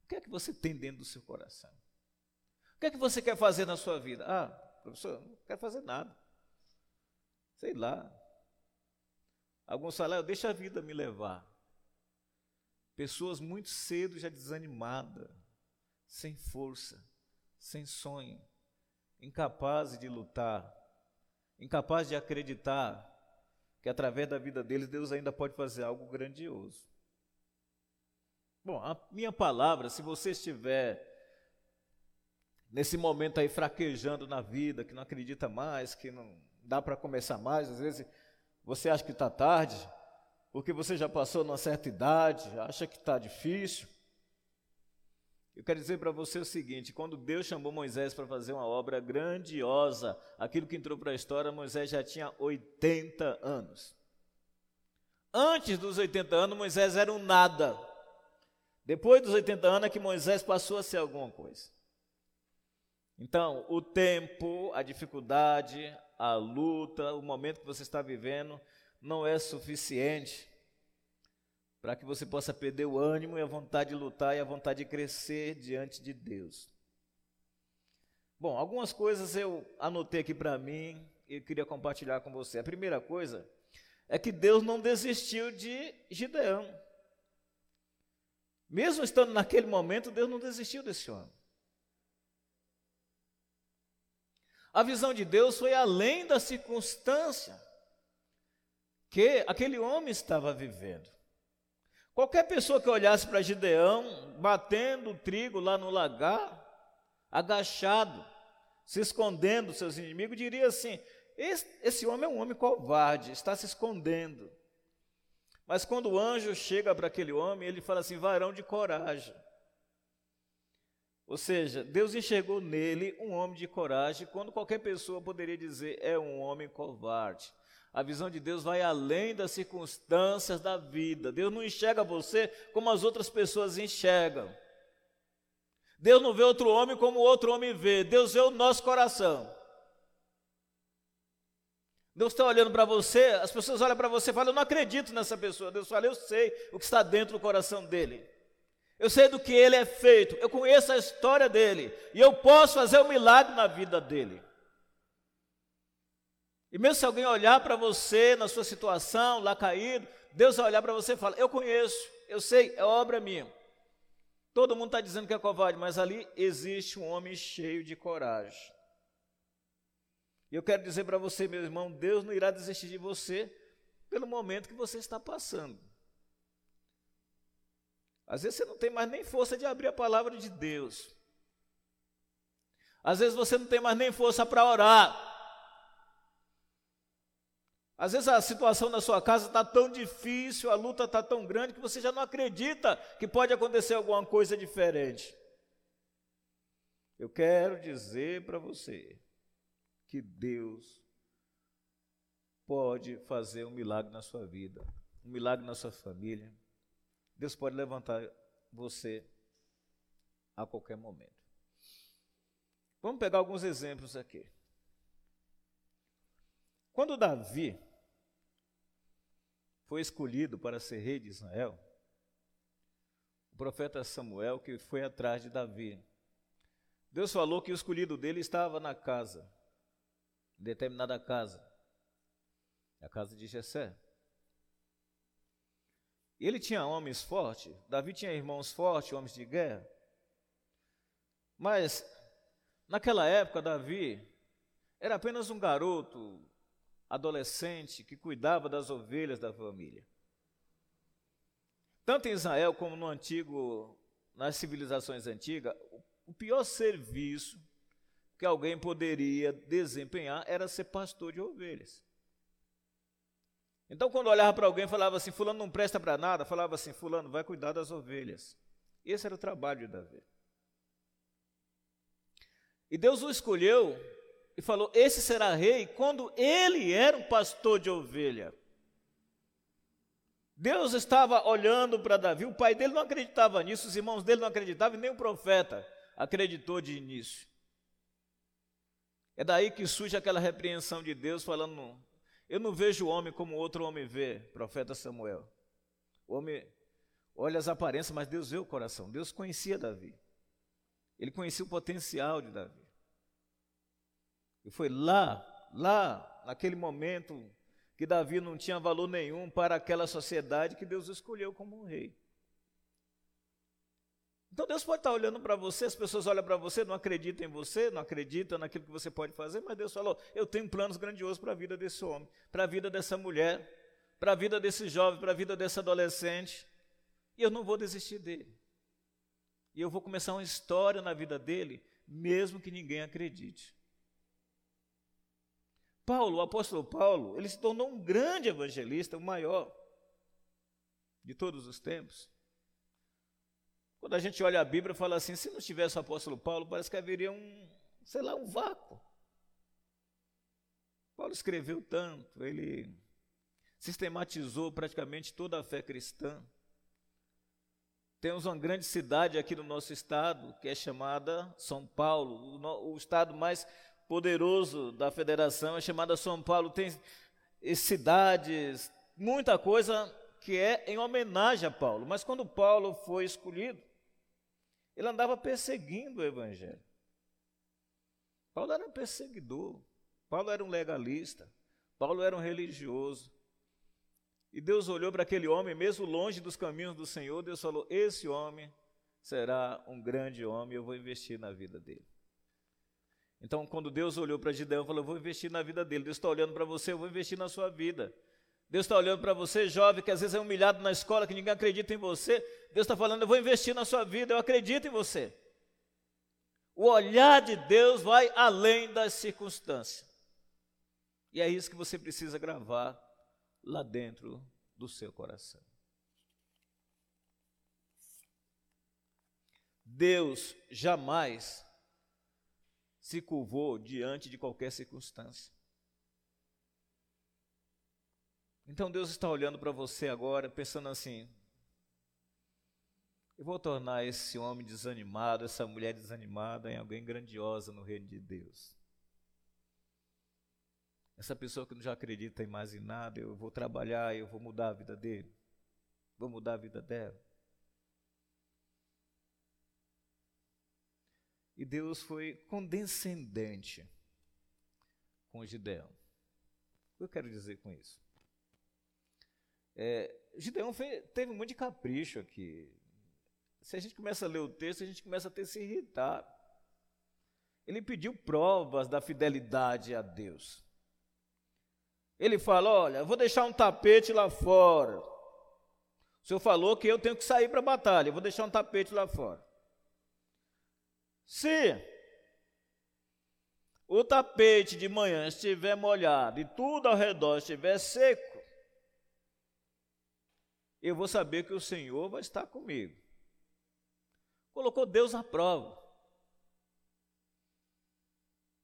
O que é que você tem dentro do seu coração? O que é que você quer fazer na sua vida? Ah, professor, não quero fazer nada. Sei lá. Alguns falam, deixa a vida me levar. Pessoas muito cedo já desanimadas, sem força, sem sonho, incapazes de lutar, incapazes de acreditar que através da vida deles Deus ainda pode fazer algo grandioso. Bom, a minha palavra, se você estiver nesse momento aí fraquejando na vida, que não acredita mais, que não dá para começar mais, às vezes você acha que está tarde, porque você já passou numa certa idade, acha que está difícil. Eu quero dizer para você o seguinte: quando Deus chamou Moisés para fazer uma obra grandiosa, aquilo que entrou para a história, Moisés já tinha 80 anos. Antes dos 80 anos, Moisés era um nada. Depois dos 80 anos é que Moisés passou a ser alguma coisa. Então, o tempo, a dificuldade, a luta, o momento que você está vivendo, não é suficiente para que você possa perder o ânimo e a vontade de lutar e a vontade de crescer diante de Deus. Bom, algumas coisas eu anotei aqui para mim e queria compartilhar com você. A primeira coisa é que Deus não desistiu de Gideão. Mesmo estando naquele momento, Deus não desistiu desse homem. A visão de Deus foi além da circunstância que aquele homem estava vivendo. Qualquer pessoa que olhasse para Gideão, batendo trigo lá no lagar, agachado, se escondendo dos seus inimigos, diria assim: Esse, esse homem é um homem covarde, está se escondendo. Mas quando o anjo chega para aquele homem, ele fala assim: varão de coragem. Ou seja, Deus enxergou nele um homem de coragem, quando qualquer pessoa poderia dizer é um homem covarde. A visão de Deus vai além das circunstâncias da vida. Deus não enxerga você como as outras pessoas enxergam. Deus não vê outro homem como outro homem vê. Deus vê o nosso coração. Deus está olhando para você, as pessoas olham para você e falam: Eu não acredito nessa pessoa. Deus fala: Eu sei o que está dentro do coração dele. Eu sei do que ele é feito, eu conheço a história dele, e eu posso fazer um milagre na vida dele. E mesmo se alguém olhar para você na sua situação, lá caído, Deus vai olhar para você e falar: Eu conheço, eu sei, é obra minha. Todo mundo está dizendo que é covarde, mas ali existe um homem cheio de coragem. E eu quero dizer para você, meu irmão, Deus não irá desistir de você pelo momento que você está passando. Às vezes você não tem mais nem força de abrir a palavra de Deus. Às vezes você não tem mais nem força para orar. Às vezes a situação na sua casa está tão difícil, a luta está tão grande que você já não acredita que pode acontecer alguma coisa diferente. Eu quero dizer para você que Deus pode fazer um milagre na sua vida, um milagre na sua família. Deus pode levantar você a qualquer momento. Vamos pegar alguns exemplos aqui. Quando Davi foi escolhido para ser rei de Israel, o profeta Samuel, que foi atrás de Davi, Deus falou que o escolhido dele estava na casa, em determinada casa, a casa de Jessé. Ele tinha homens fortes, Davi tinha irmãos fortes, homens de guerra. Mas, naquela época, Davi era apenas um garoto, adolescente, que cuidava das ovelhas da família. Tanto em Israel como no antigo, nas civilizações antigas, o pior serviço que alguém poderia desempenhar era ser pastor de ovelhas. Então, quando olhava para alguém falava assim: Fulano não presta para nada, falava assim: Fulano vai cuidar das ovelhas. Esse era o trabalho de Davi. E Deus o escolheu e falou: Esse será rei quando ele era um pastor de ovelha. Deus estava olhando para Davi, o pai dele não acreditava nisso, os irmãos dele não acreditavam, e nem o profeta acreditou de início. É daí que surge aquela repreensão de Deus falando eu não vejo o homem como outro homem vê, profeta Samuel. O homem olha as aparências, mas Deus vê o coração. Deus conhecia Davi. Ele conhecia o potencial de Davi. E foi lá, lá, naquele momento que Davi não tinha valor nenhum para aquela sociedade que Deus escolheu como um rei. Então Deus pode estar olhando para você, as pessoas olham para você, não acreditam em você, não acreditam naquilo que você pode fazer, mas Deus falou: eu tenho planos grandiosos para a vida desse homem, para a vida dessa mulher, para a vida desse jovem, para a vida desse adolescente, e eu não vou desistir dele. E eu vou começar uma história na vida dele, mesmo que ninguém acredite. Paulo, o apóstolo Paulo, ele se tornou um grande evangelista, o maior de todos os tempos. Quando a gente olha a Bíblia, fala assim: se não tivesse o apóstolo Paulo, parece que haveria um, sei lá, um vácuo. Paulo escreveu tanto, ele sistematizou praticamente toda a fé cristã. Temos uma grande cidade aqui no nosso estado, que é chamada São Paulo. O, o estado mais poderoso da federação é chamada São Paulo. Tem cidades, muita coisa que é em homenagem a Paulo. Mas quando Paulo foi escolhido, ele andava perseguindo o evangelho. Paulo era um perseguidor. Paulo era um legalista. Paulo era um religioso. E Deus olhou para aquele homem, mesmo longe dos caminhos do Senhor, Deus falou: Esse homem será um grande homem, eu vou investir na vida dele. Então, quando Deus olhou para Gideão, falou: Eu vou investir na vida dele. Deus está olhando para você, eu vou investir na sua vida. Deus está olhando para você, jovem, que às vezes é humilhado na escola, que ninguém acredita em você. Deus está falando, eu vou investir na sua vida, eu acredito em você. O olhar de Deus vai além das circunstâncias. E é isso que você precisa gravar lá dentro do seu coração. Deus jamais se curvou diante de qualquer circunstância. Então Deus está olhando para você agora, pensando assim: eu vou tornar esse homem desanimado, essa mulher desanimada, em alguém grandiosa no reino de Deus. Essa pessoa que não já acredita em mais em nada, eu vou trabalhar, eu vou mudar a vida dele, vou mudar a vida dela. E Deus foi condescendente com Gideão. O que eu quero dizer com isso? É, Gideão fez, teve muito de capricho aqui. Se a gente começa a ler o texto, a gente começa a ter se irritar. Ele pediu provas da fidelidade a Deus. Ele fala: Olha, vou deixar um tapete lá fora. O senhor falou que eu tenho que sair para a batalha, eu vou deixar um tapete lá fora. Se o tapete de manhã estiver molhado e tudo ao redor estiver seco, eu vou saber que o Senhor vai estar comigo. Colocou Deus à prova.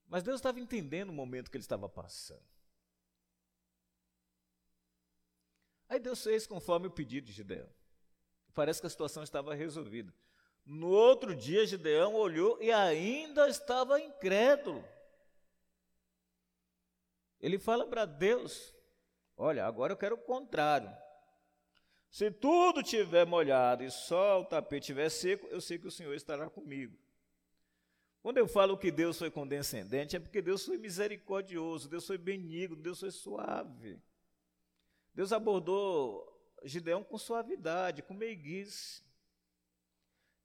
Mas Deus estava entendendo o momento que ele estava passando. Aí Deus fez conforme o pedido de Gideão. Parece que a situação estava resolvida. No outro dia, Gideão olhou e ainda estava incrédulo. Ele fala para Deus: Olha, agora eu quero o contrário. Se tudo tiver molhado e só o tapete estiver seco, eu sei que o Senhor estará comigo. Quando eu falo que Deus foi condescendente, é porque Deus foi misericordioso, Deus foi benigno, Deus foi suave. Deus abordou Gideão com suavidade, com meiguice.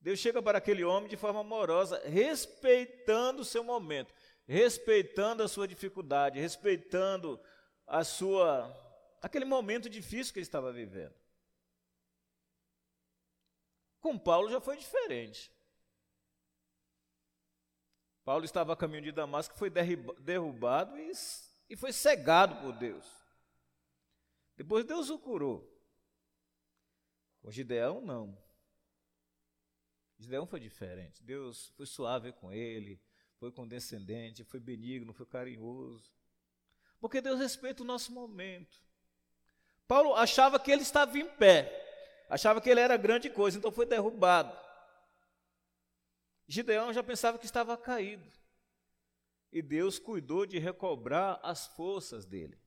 Deus chega para aquele homem de forma amorosa, respeitando o seu momento, respeitando a sua dificuldade, respeitando a sua aquele momento difícil que ele estava vivendo. Com Paulo já foi diferente. Paulo estava a caminho de Damasco, foi derrubado e, e foi cegado por Deus. Depois Deus o curou. Com Gideão, não. Gideão foi diferente. Deus foi suave com ele, foi condescendente, foi benigno, foi carinhoso. Porque Deus respeita o nosso momento. Paulo achava que ele estava em pé, achava que ele era grande coisa, então foi derrubado. Gideão já pensava que estava caído. E Deus cuidou de recobrar as forças dele.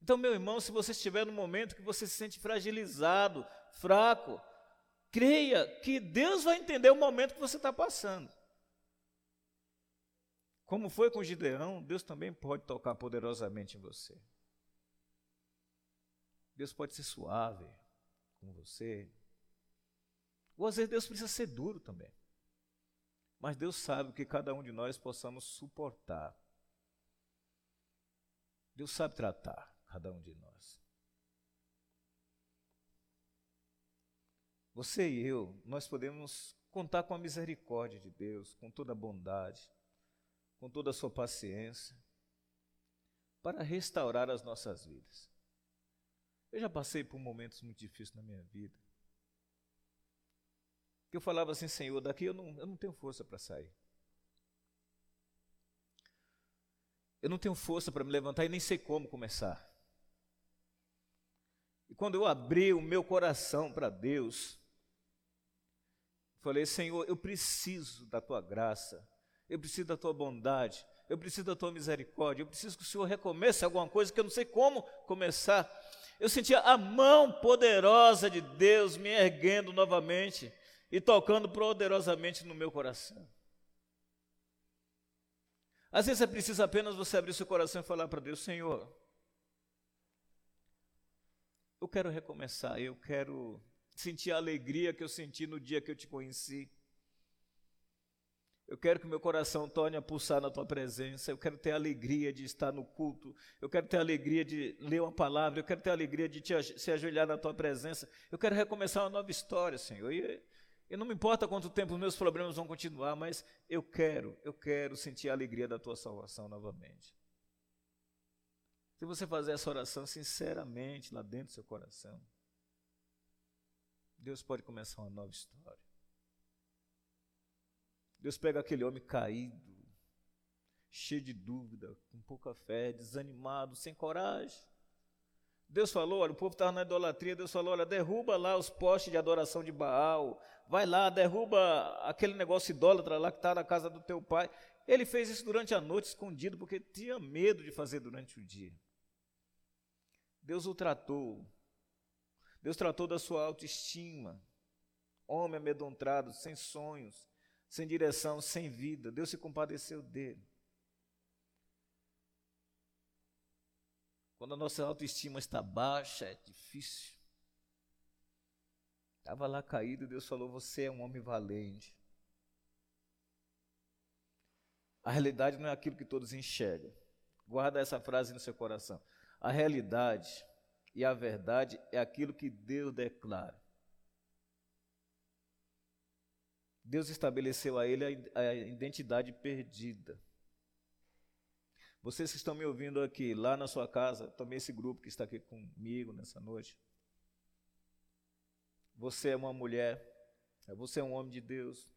Então, meu irmão, se você estiver no momento que você se sente fragilizado, fraco, creia que Deus vai entender o momento que você está passando. Como foi com Gideão, Deus também pode tocar poderosamente em você. Deus pode ser suave com você. Ou às vezes Deus precisa ser duro também. Mas Deus sabe que cada um de nós possamos suportar. Deus sabe tratar cada um de nós. Você e eu, nós podemos contar com a misericórdia de Deus, com toda a bondade, com toda a sua paciência, para restaurar as nossas vidas. Eu já passei por momentos muito difíceis na minha vida. Que eu falava assim, Senhor, daqui eu não, eu não tenho força para sair. Eu não tenho força para me levantar e nem sei como começar. E quando eu abri o meu coração para Deus, falei: Senhor, eu preciso da tua graça, eu preciso da tua bondade, eu preciso da tua misericórdia, eu preciso que o Senhor recomece alguma coisa que eu não sei como começar. Eu sentia a mão poderosa de Deus me erguendo novamente e tocando poderosamente no meu coração. Às vezes é preciso apenas você abrir seu coração e falar para Deus: Senhor, eu quero recomeçar, eu quero sentir a alegria que eu senti no dia que eu te conheci. Eu quero que meu coração torne a pulsar na tua presença. Eu quero ter a alegria de estar no culto. Eu quero ter a alegria de ler uma palavra. Eu quero ter a alegria de te, se ajoelhar na tua presença. Eu quero recomeçar uma nova história, Senhor. E, e não me importa quanto tempo os meus problemas vão continuar, mas eu quero, eu quero sentir a alegria da tua salvação novamente. Se você fazer essa oração sinceramente lá dentro do seu coração, Deus pode começar uma nova história. Deus pega aquele homem caído, cheio de dúvida, com pouca fé, desanimado, sem coragem. Deus falou, olha, o povo estava na idolatria, Deus falou, olha, derruba lá os postes de adoração de Baal, vai lá, derruba aquele negócio idólatra lá que está na casa do teu pai. Ele fez isso durante a noite, escondido, porque tinha medo de fazer durante o dia. Deus o tratou. Deus tratou da sua autoestima. Homem amedrontado, sem sonhos, sem direção, sem vida. Deus se compadeceu dele. Quando a nossa autoestima está baixa, é difícil. Estava lá caído, Deus falou: Você é um homem valente. A realidade não é aquilo que todos enxergam. Guarda essa frase no seu coração. A realidade e a verdade é aquilo que Deus declara. Deus estabeleceu a ele a identidade perdida. Vocês que estão me ouvindo aqui, lá na sua casa, também esse grupo que está aqui comigo nessa noite. Você é uma mulher, você é um homem de Deus.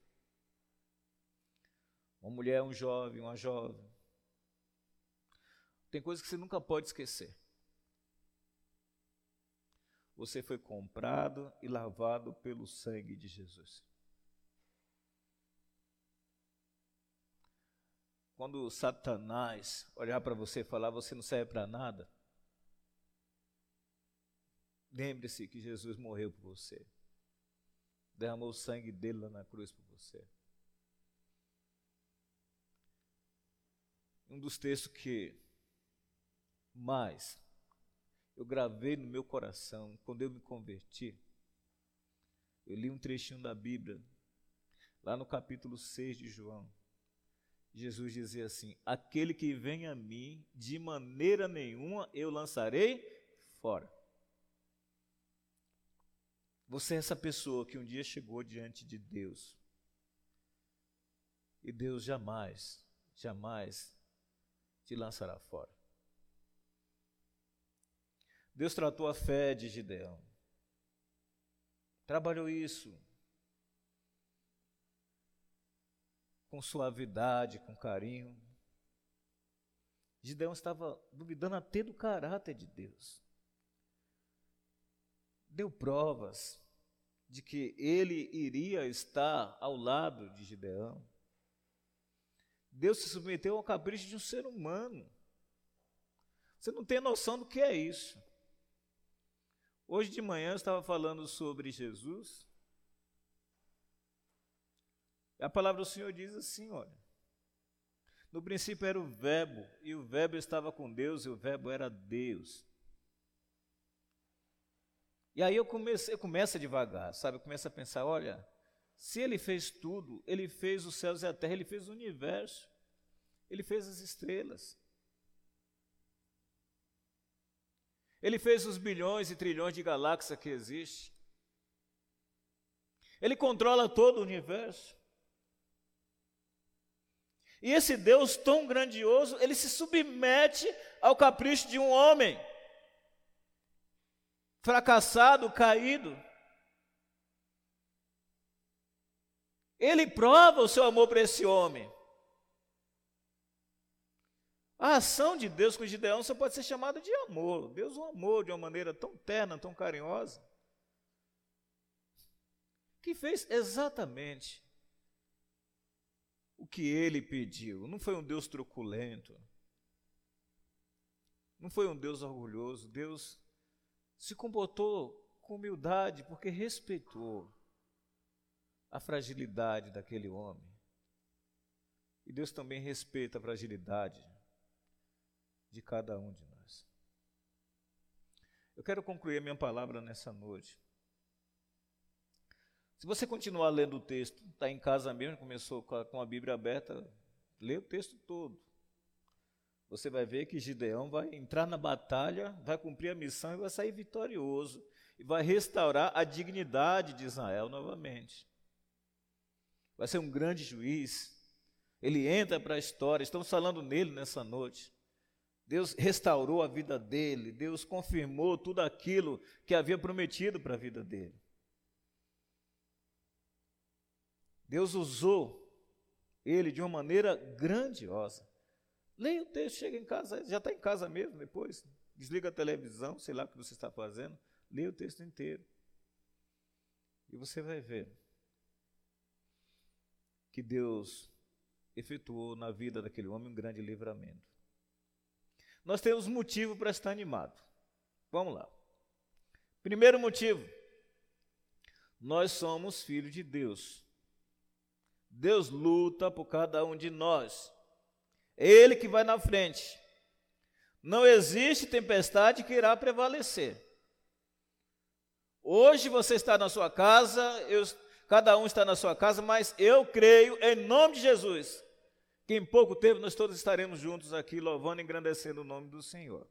Uma mulher, um jovem, uma jovem. Tem coisas que você nunca pode esquecer. Você foi comprado e lavado pelo sangue de Jesus. Quando Satanás olhar para você e falar, você não serve para nada, lembre-se que Jesus morreu por você. Derramou o sangue dele lá na cruz por você. Um dos textos que mais eu gravei no meu coração quando eu me converti, eu li um trechinho da Bíblia, lá no capítulo 6 de João. Jesus dizia assim: Aquele que vem a mim, de maneira nenhuma eu lançarei fora. Você é essa pessoa que um dia chegou diante de Deus. E Deus jamais, jamais te lançará fora. Deus tratou a fé de Gideão. Trabalhou isso com suavidade, com carinho. Gideão estava duvidando até do caráter de Deus. Deu provas de que ele iria estar ao lado de Gideão. Deus se submeteu ao capricho de um ser humano. Você não tem noção do que é isso. Hoje de manhã eu estava falando sobre Jesus a palavra do Senhor diz assim: olha. No princípio era o Verbo, e o Verbo estava com Deus, e o Verbo era Deus. E aí eu comecei, eu começo devagar, sabe? Eu começo a pensar: olha, se ele fez tudo, ele fez os céus e a terra, ele fez o universo, ele fez as estrelas. Ele fez os bilhões e trilhões de galáxias que existem. Ele controla todo o universo. E esse Deus tão grandioso, ele se submete ao capricho de um homem fracassado, caído. Ele prova o seu amor para esse homem. A ação de Deus com Gideão só pode ser chamada de amor. Deus o amou de uma maneira tão terna, tão carinhosa, que fez exatamente o que ele pediu. Não foi um Deus truculento. Não foi um Deus orgulhoso. Deus se comportou com humildade porque respeitou a fragilidade daquele homem. E Deus também respeita a fragilidade de cada um de nós. Eu quero concluir a minha palavra nessa noite se você continuar lendo o texto, está em casa mesmo, começou com a Bíblia aberta, lê o texto todo. Você vai ver que Gideão vai entrar na batalha, vai cumprir a missão e vai sair vitorioso. E vai restaurar a dignidade de Israel novamente. Vai ser um grande juiz. Ele entra para a história, estamos falando nele nessa noite. Deus restaurou a vida dele, Deus confirmou tudo aquilo que havia prometido para a vida dele. Deus usou ele de uma maneira grandiosa. Leia o texto, chega em casa, já está em casa mesmo depois, desliga a televisão, sei lá o que você está fazendo, leia o texto inteiro. E você vai ver que Deus efetuou na vida daquele homem um grande livramento. Nós temos motivo para estar animado. Vamos lá. Primeiro motivo, nós somos filhos de Deus. Deus luta por cada um de nós. É Ele que vai na frente. Não existe tempestade que irá prevalecer. Hoje você está na sua casa, eu, cada um está na sua casa, mas eu creio, em nome de Jesus, que em pouco tempo nós todos estaremos juntos aqui, louvando e engrandecendo o nome do Senhor.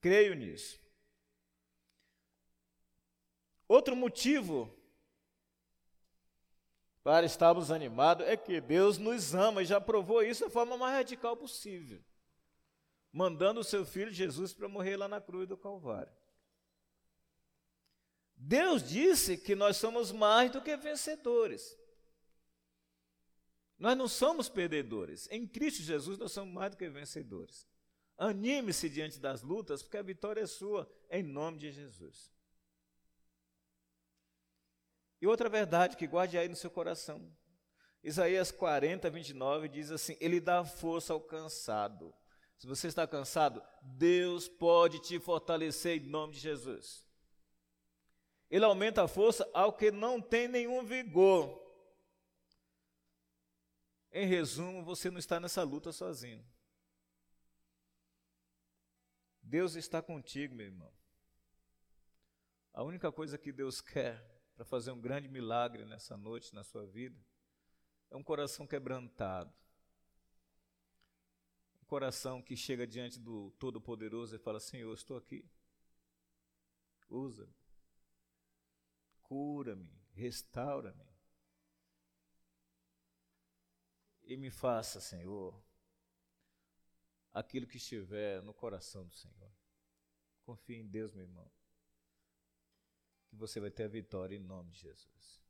Creio nisso. Outro motivo para estarmos animados é que Deus nos ama e já provou isso da forma mais radical possível, mandando o seu filho Jesus para morrer lá na cruz do Calvário. Deus disse que nós somos mais do que vencedores. Nós não somos perdedores. Em Cristo Jesus nós somos mais do que vencedores. Anime-se diante das lutas, porque a vitória é sua, em nome de Jesus. E outra verdade que guarde aí no seu coração. Isaías 40, 29 diz assim: Ele dá força ao cansado. Se você está cansado, Deus pode te fortalecer em nome de Jesus. Ele aumenta a força ao que não tem nenhum vigor. Em resumo, você não está nessa luta sozinho. Deus está contigo, meu irmão. A única coisa que Deus quer para fazer um grande milagre nessa noite na sua vida é um coração quebrantado. Um coração que chega diante do Todo-Poderoso e fala: Senhor, estou aqui. Usa-me. Cura-me. Restaura-me. E me faça, Senhor, aquilo que estiver no coração do Senhor. Confie em Deus, meu irmão que você vai ter a vitória em nome de Jesus.